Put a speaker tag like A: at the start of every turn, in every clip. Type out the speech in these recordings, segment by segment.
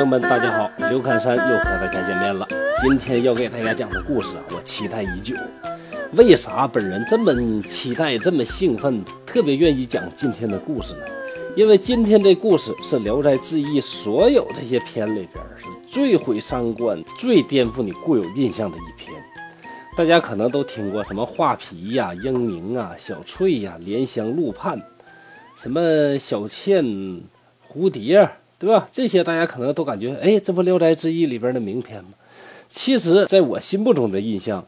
A: 朋友们，大家好！刘侃山又和大家见面了。今天要给大家讲的故事啊，我期待已久。为啥本人这么期待、这么兴奋，特别愿意讲今天的故事呢？因为今天这故事是《聊斋志异》所有这些篇里边是最毁三观、最颠覆你固有印象的一篇。大家可能都听过什么画皮呀、英宁啊、小翠呀、莲香陆盼，什么小倩、蝴蝶。对吧？这些大家可能都感觉，哎，这不《聊斋志异》里边的名篇吗？其实，在我心目中的印象，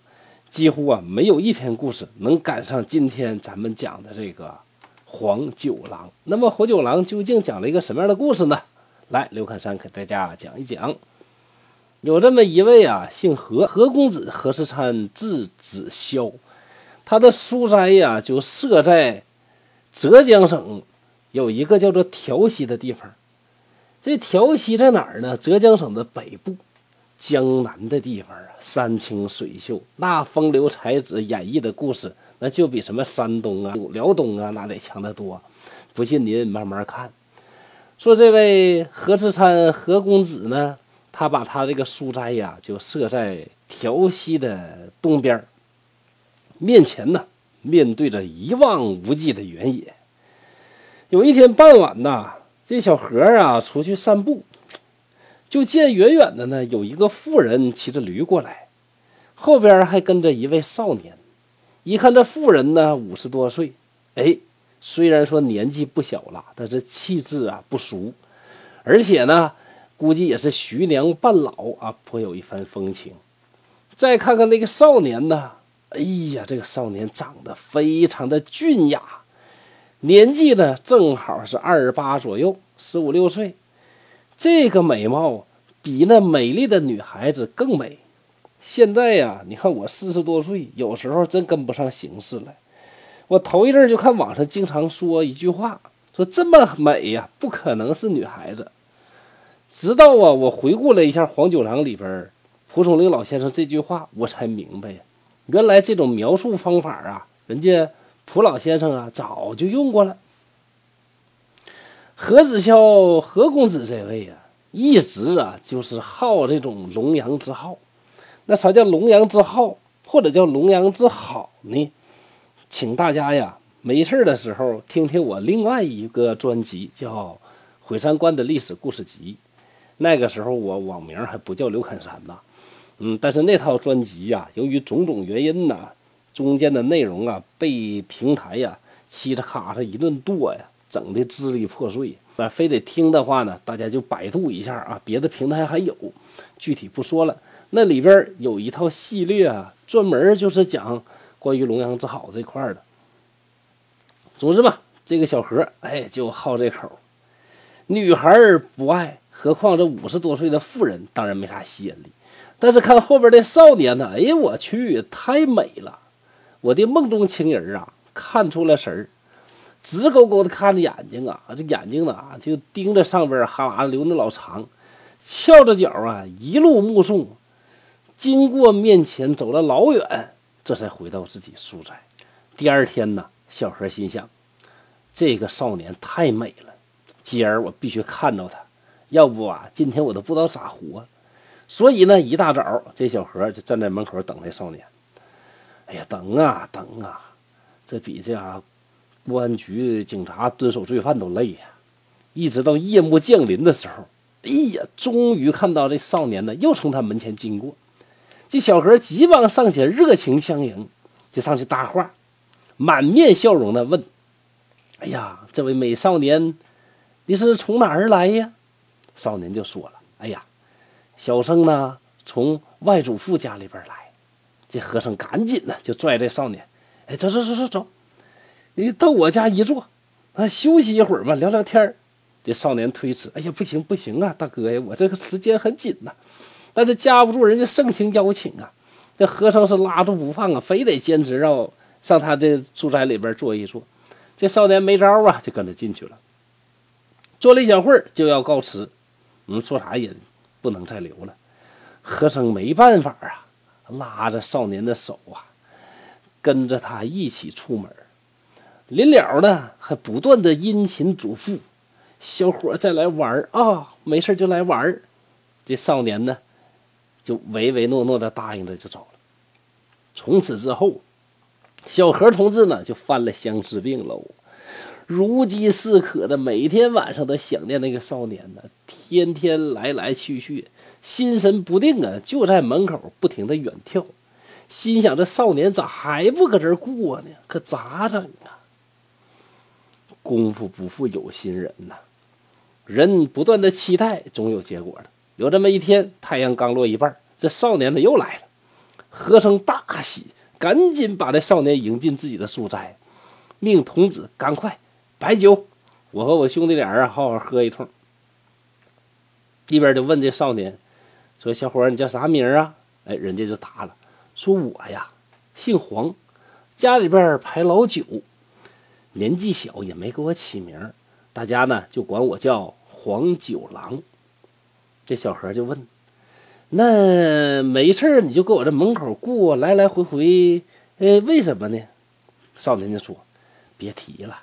A: 几乎啊没有一篇故事能赶上今天咱们讲的这个黄九郎。那么，黄九郎究竟讲了一个什么样的故事呢？来，刘侃山给大家讲一讲。有这么一位啊，姓何，何公子何世参，字子霄，他的书斋呀就设在浙江省有一个叫做调溪的地方。这调溪在哪儿呢？浙江省的北部，江南的地方啊，山清水秀，那风流才子演绎的故事，那就比什么山东啊、辽东啊那得强得多。不信您慢慢看。说这位何志参何公子呢，他把他这个书斋呀，就设在调溪的东边面前呢，面对着一望无际的原野。有一天傍晚呐。这小何啊，出去散步，就见远远的呢，有一个妇人骑着驴过来，后边还跟着一位少年。一看这妇人呢，五十多岁，哎，虽然说年纪不小了，但是气质啊不俗，而且呢，估计也是徐娘半老啊，颇有一番风情。再看看那个少年呢，哎呀，这个少年长得非常的俊雅。年纪呢，正好是二十八左右，十五六岁。这个美貌比那美丽的女孩子更美。现在呀，你看我四十多岁，有时候真跟不上形势了。我头一阵就看网上经常说一句话，说这么美呀，不可能是女孩子。直到啊，我回顾了一下《黄九郎》里边蒲松龄老先生这句话，我才明白呀，原来这种描述方法啊，人家。蒲老先生啊，早就用过了。何子潇何公子这位啊，一直啊就是好这种龙阳之好。那啥叫龙阳之好，或者叫龙阳之好呢？请大家呀，没事的时候听听我另外一个专辑，叫《毁山观的历史故事集》。那个时候我网名还不叫刘侃山呢，嗯，但是那套专辑呀，由于种种原因呢。中间的内容啊，被平台呀嘁哩咔嚓一顿剁呀，整的支离破碎。那非得听的话呢，大家就百度一下啊，别的平台还有，具体不说了。那里边有一套系列啊，专门就是讲关于龙阳之好这块的。总之吧，这个小何哎就好这口，女孩不爱，何况这五十多岁的妇人，当然没啥吸引力。但是看后边的少年呢，哎呀我去，太美了。我的梦中情人啊，看出了神儿，直勾勾的看着眼睛啊，这眼睛呢就盯着上边，哈喇子流那老长，翘着脚啊，一路目送，经过面前走了老远，这才回到自己书斋。第二天呢，小何心想，这个少年太美了，今儿我必须看着他，要不啊，今天我都不知道咋活。所以呢，一大早，这小何就站在门口等那少年。哎呀，等啊等啊，这比这啊公安局警察蹲守罪犯都累呀！一直到夜幕降临的时候，哎呀，终于看到这少年呢，又从他门前经过。这小何急忙上前，热情相迎，就上去搭话，满面笑容的问：“哎呀，这位美少年，你是从哪儿来呀？”少年就说了：“哎呀，小生呢，从外祖父家里边来。”这和尚赶紧的就拽这少年，哎，走走走走走，你到我家一坐，啊，休息一会儿嘛，聊聊天这少年推辞，哎呀，不行不行啊，大哥呀，我这个时间很紧呐。但是架不住人家盛情邀请啊，这和尚是拉住不放啊，非得坚持要上他的住宅里边坐一坐。这少年没招啊，就跟着进去了。坐了一小会儿就要告辞，嗯，说啥也不能再留了。和尚没办法啊。拉着少年的手啊，跟着他一起出门。临了呢，还不断的殷勤嘱咐：“小伙再来玩啊，没事就来玩这少年呢，就唯唯诺诺的答应着就走了。从此之后，小何同志呢就犯了相思病喽，如饥似渴的，每天晚上都想念那个少年呢，天天来来去去，心神不定啊，就在门口不停的远眺，心想这少年咋还不搁这过呢？可咋整啊？功夫不负有心人呐，人不断的期待，总有结果的。有这么一天，太阳刚落一半，这少年呢又来了。和生大喜，赶紧把这少年迎进自己的书斋，命童子赶快白酒，我和我兄弟俩人好好喝一通。一边就问这少年说：“小伙你叫啥名啊？”哎，人家就答了，说我呀姓黄，家里边排老九，年纪小也没给我起名，大家呢就管我叫黄九郎。这小何就问。那没事儿，你就搁我这门口过来来回回，呃，为什么呢？少年就说：“别提了，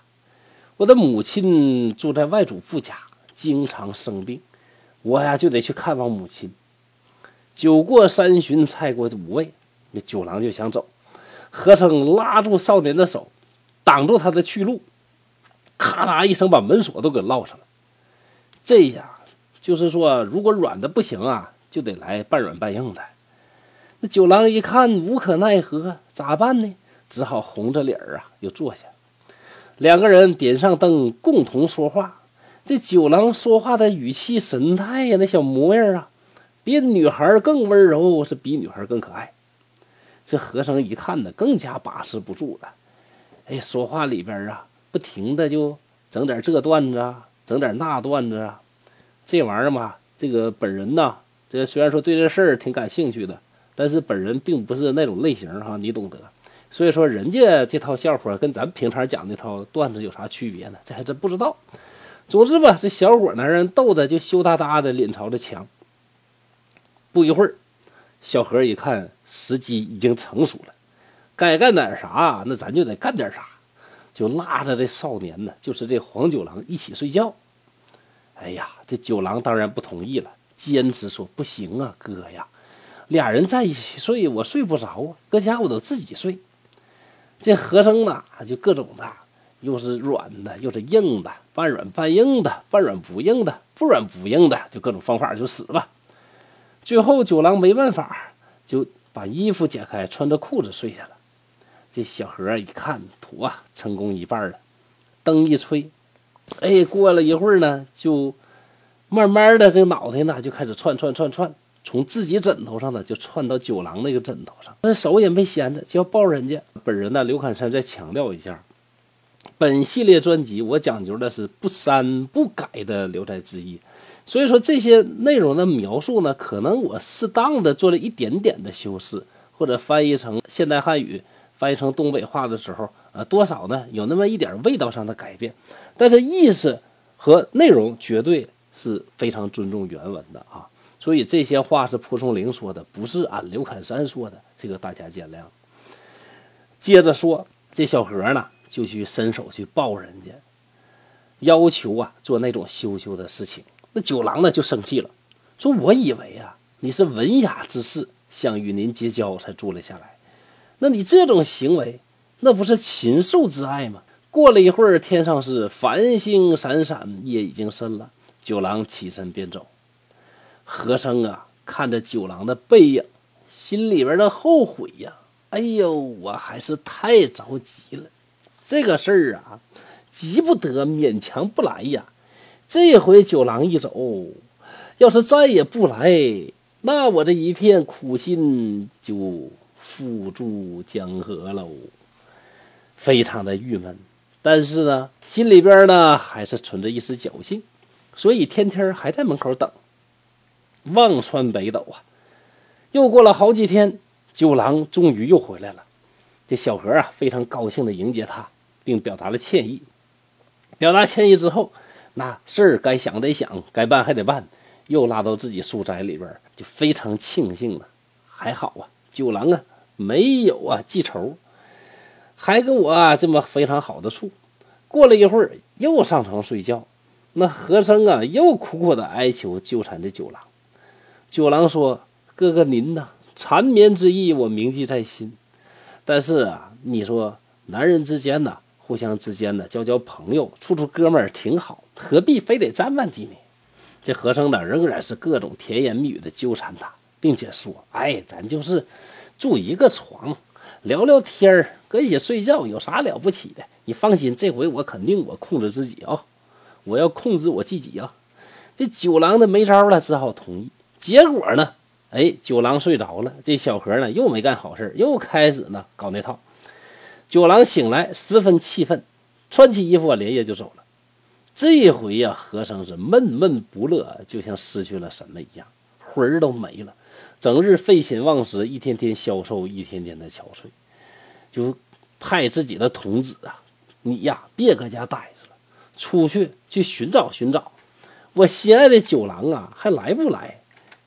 A: 我的母亲住在外祖父家，经常生病，我呀就得去看望母亲。酒过三巡，菜过五味，那九郎就想走，和生拉住少年的手，挡住他的去路，咔啦一声把门锁都给烙上了。这呀，就是说，如果软的不行啊。”就得来半软半硬的。那九郎一看无可奈何，咋办呢？只好红着脸啊，又坐下。两个人点上灯，共同说话。这九郎说话的语气、神态呀，那小模样啊，比女孩更温柔，是比女孩更可爱。这和尚一看呢，更加把持不住了。哎，说话里边啊，不停的就整点这段子啊，整点那段子啊。这玩意儿嘛，这个本人呐。这虽然说对这事儿挺感兴趣的，但是本人并不是那种类型哈，你懂得。所以说人家这套笑话跟咱平常讲那套段子有啥区别呢？这还真不知道。总之吧，这小伙呢让人逗的就羞答答的脸朝着墙。不一会儿，小何一看时机已经成熟了，该干点啥那咱就得干点啥，就拉着这少年呢，就是这黄九郎一起睡觉。哎呀，这九郎当然不同意了。坚持说不行啊，哥呀，俩人在一起睡，我睡不着啊。搁家我都自己睡。这和声呢，就各种的，又是软的，又是硬的，半软半硬的，半软不硬的，不软不硬的，就各种方法就死吧。最后九郎没办法，就把衣服解开，穿着裤子睡下了。这小何一看，妥啊，成功一半了。灯一吹，哎，过了一会儿呢，就。慢慢的，这个脑袋呢就开始窜窜窜窜，从自己枕头上呢就窜到九郎那个枕头上，那手也没闲着，就要抱人家。本人呢，刘侃山再强调一下，本系列专辑我讲究的是不删不改的《聊斋志异》，所以说这些内容的描述呢，可能我适当的做了一点点的修饰，或者翻译成现代汉语，翻译成东北话的时候，呃，多少呢有那么一点味道上的改变，但是意思和内容绝对。是非常尊重原文的啊，所以这些话是蒲松龄说的，不是俺刘侃山说的，这个大家见谅。接着说，这小何呢就去伸手去抱人家，要求啊做那种羞羞的事情。那九郎呢就生气了，说：“我以为啊你是文雅之士，想与您结交才住了下来，那你这种行为，那不是禽兽之爱吗？”过了一会儿，天上是繁星闪闪，夜已经深了。九郎起身便走，和生啊，看着九郎的背影，心里边的后悔呀，哎呦，我还是太着急了，这个事儿啊，急不得，勉强不来呀。这回九郎一走，要是再也不来，那我这一片苦心就付诸江河喽，非常的郁闷。但是呢，心里边呢，还是存着一丝侥幸。所以天天还在门口等，望穿北斗啊！又过了好几天，九郎终于又回来了。这小何啊，非常高兴地迎接他，并表达了歉意。表达歉意之后，那事儿该想得想，该办还得办，又拉到自己书斋里边，就非常庆幸了。还好啊，九郎啊，没有啊记仇，还跟我啊这么非常好的处。过了一会儿，又上床睡觉。那和生啊，又苦苦的哀求纠缠着九郎。九郎说：“哥哥您呐，缠绵之意我铭记在心。但是啊，你说男人之间呢，互相之间呢，交交朋友，处处哥们儿挺好，何必非得占万地呢？”这和尚呢，仍然是各种甜言蜜语的纠缠他，并且说：“哎，咱就是住一个床，聊聊天儿，搁一起睡觉，有啥了不起的？你放心，这回我肯定我控制自己啊，我要控制我自己啊。”这九郎呢没招了，只好同意。结果呢，哎，九郎睡着了，这小何呢又没干好事又开始呢搞那套。九郎醒来十分气愤，穿起衣服连夜就走了。这回呀，和尚是闷闷不乐，就像失去了什么一样，魂儿都没了，整日废寝忘食，一天天消瘦，一天天的憔悴，就派自己的童子啊，你呀别搁家待着了，出去去寻找寻找。我心爱的九郎啊，还来不来？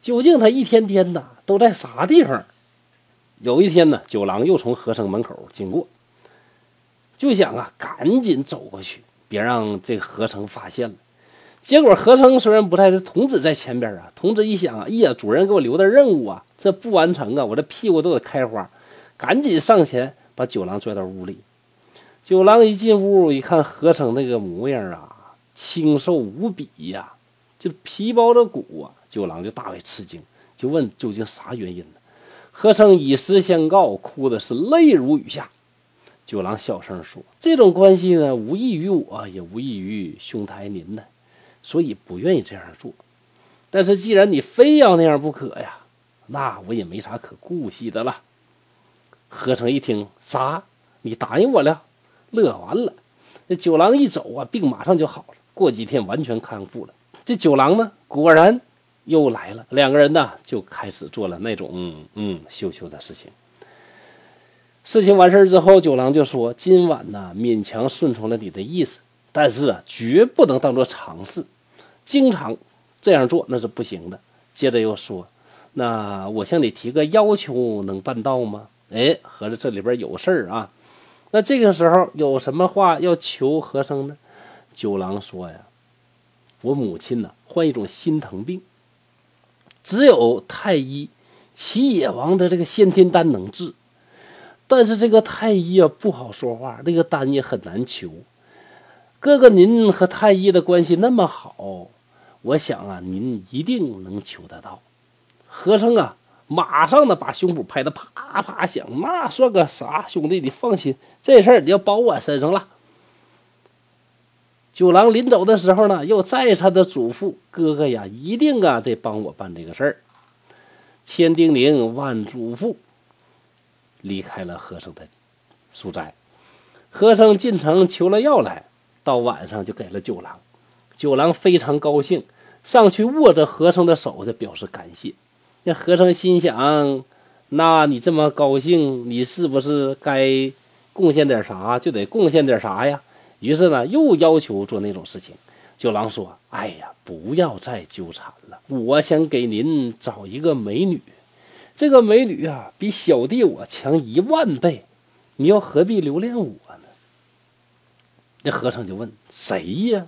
A: 究竟他一天天的都在啥地方？有一天呢，九郎又从和尚门口经过，就想啊，赶紧走过去，别让这个和尚发现了。结果和尚虽然不在，这童子在前边啊。童子一想啊，哎呀，主人给我留的任务啊，这不完成啊，我这屁股都得开花。赶紧上前把九郎拽到屋里。九郎一进屋一看，和尚那个模样啊。清瘦无比呀，就皮包着骨啊！九郎就大为吃惊，就问究竟啥原因呢？和尚以实相告，哭的是泪如雨下。九郎小声说：“这种关系呢，无异于我，也无异于兄台您呢，所以不愿意这样做。但是既然你非要那样不可呀，那我也没啥可顾惜的了。”和成一听，啥？你答应我了？乐完了。这九郎一走啊，病马上就好了。过几天完全康复了。这九郎呢，果然又来了。两个人呢，就开始做了那种嗯嗯羞羞的事情。事情完事之后，九郎就说：“今晚呢，勉强顺从了你的意思，但是啊，绝不能当做常事，经常这样做那是不行的。”接着又说：“那我向你提个要求，能办到吗？”哎，合着这里边有事儿啊。那这个时候有什么话要求和尚呢？九郎说呀：“我母亲呢患一种心疼病，只有太医齐野王的这个先天丹能治，但是这个太医啊不好说话，这个丹也很难求。哥哥您和太医的关系那么好，我想啊您一定能求得到。”和尚啊，马上呢把胸脯拍得啪啪响，那算个啥？兄弟，你放心，这事儿你要包我身上了。九郎临走的时候呢，又再三的嘱咐哥哥呀，一定啊得帮我办这个事儿。千叮咛万嘱咐，离开了和尚的书斋。和尚进城求了药来，到晚上就给了九郎。九郎非常高兴，上去握着和尚的手，就表示感谢。那和尚心想：那你这么高兴，你是不是该贡献点啥？就得贡献点啥呀？于是呢，又要求做那种事情。九郎说：“哎呀，不要再纠缠了。我想给您找一个美女，这个美女啊，比小弟我强一万倍。你又何必留恋我呢？”那和尚就问：“谁呀？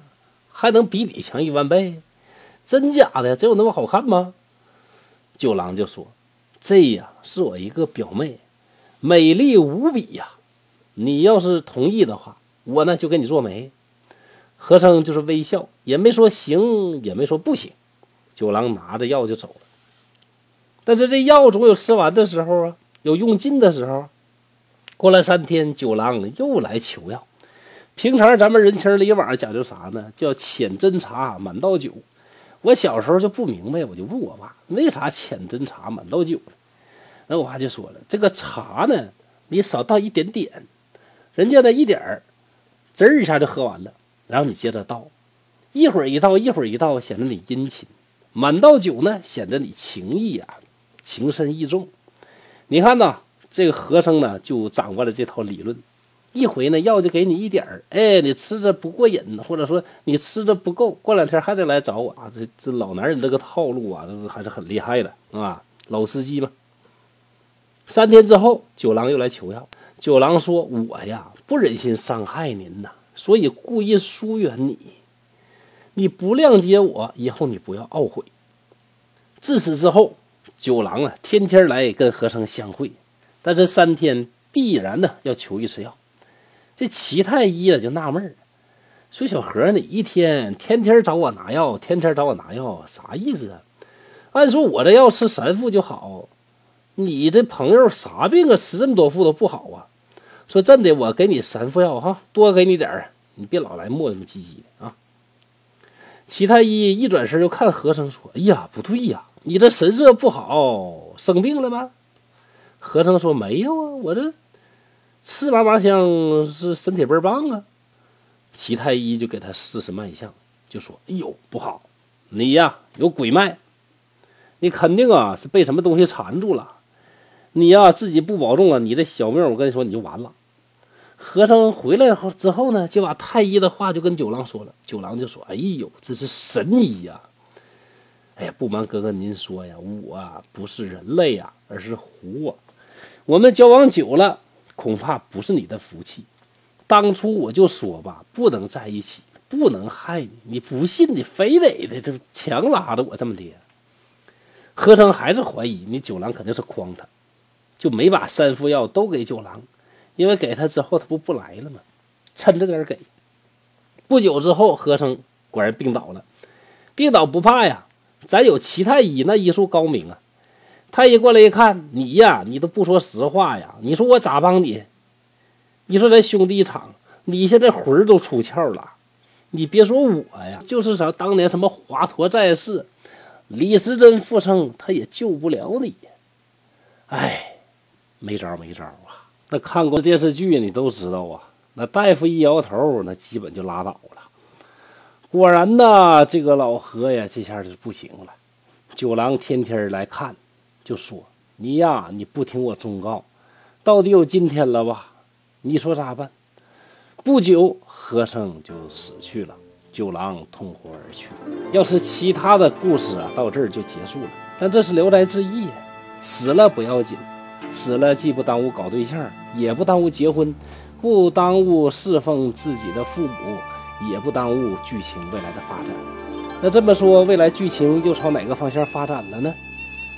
A: 还能比你强一万倍？真假的？真有那么好看吗？”九郎就说：“这呀，是我一个表妹，美丽无比呀。你要是同意的话。”我呢就给你做媒，和尚就是微笑，也没说行，也没说不行。九郎拿着药就走了。但是这药总有吃完的时候啊，有用尽的时候。过了三天，九郎又来求药。平常咱们人情里往讲究啥呢？叫浅斟茶，满倒酒。我小时候就不明白，我就问我爸，为啥浅斟茶，满倒酒呢？那我爸就说了，这个茶呢，你少倒一点点，人家呢一点儿。滋一下就喝完了，然后你接着倒，一会儿一倒，一会儿一倒，显得你殷勤；满倒酒呢，显得你情义啊，情深意重。你看呐，这个和尚呢就掌握了这套理论。一回呢药就给你一点儿，哎，你吃着不过瘾，或者说你吃着不够，过两天还得来找我啊。这这老男人这个套路啊，这是还是很厉害的啊，老司机嘛。三天之后，九郎又来求药。九郎说：“我呀。”不忍心伤害您呐，所以故意疏远你。你不谅解我，以后你不要懊悔。自此之后，九郎啊，天天来跟和尚相会，但这三天必然呢要求一次药。这齐太医啊就纳闷儿，说小何你一天天天找我拿药，天天找我拿药，啥意思啊？按说我这药吃三副就好，你这朋友啥病啊？吃这么多副都不好啊？说真的，我给你三副药哈，多给你点儿，你别老来磨磨唧唧的啊。齐太医一转身就看和尚说：“哎呀，不对呀，你这神色不好，生病了吗？”和尚说：“没有啊，我这吃嘛嘛香是身体倍儿棒啊。”齐太医就给他试试脉象，就说：“哎呦，不好，你呀有鬼脉，你肯定啊是被什么东西缠住了。你呀自己不保重啊，你这小命我跟你说你就完了。”和尚回来后之后呢，就把太医的话就跟九郎说了。九郎就说：“哎呦，这是神医呀！哎呀，不瞒哥哥您说呀，我啊不是人类呀，而是狐啊。我们交往久了，恐怕不是你的福气。当初我就说吧，不能在一起，不能害你。你不信，你非得的，这强拉着我这么的。”和尚还是怀疑你九郎肯定是诓他，就没把三副药都给九郎。因为给他之后，他不不来了吗？趁着点给。不久之后，和尚果然病倒了。病倒不怕呀，咱有齐太医，那医术高明啊。太医过来一看，你呀，你都不说实话呀。你说我咋帮你？你说咱兄弟一场，你现在魂儿都出窍了。你别说我呀，就是啥当年什么华佗在世，李时珍复生，他也救不了你。哎，没招，没招啊。那看过电视剧，你都知道啊。那大夫一摇头，那基本就拉倒了。果然呐，这个老何呀，这下就不行了。九郎天天来看，就说：“你呀，你不听我忠告，到底有今天了吧？你说咋办？”不久，和尚就死去了，九郎痛哭而去。要是其他的故事啊，到这儿就结束了。但这是《聊斋志异》，死了不要紧。死了既不耽误搞对象，也不耽误结婚，不耽误侍奉自己的父母，也不耽误剧情未来的发展。那这么说，未来剧情又朝哪个方向发展了呢？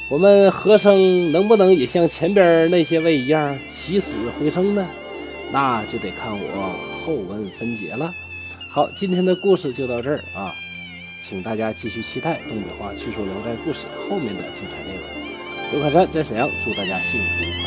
A: 我们和生能不能也像前边那些位一样起死回生呢？那就得看我后文分解了。好，今天的故事就到这儿啊，请大家继续期待东北话趣说聊斋故事后面的精彩内容。刘克山在沈阳，祝大家幸福。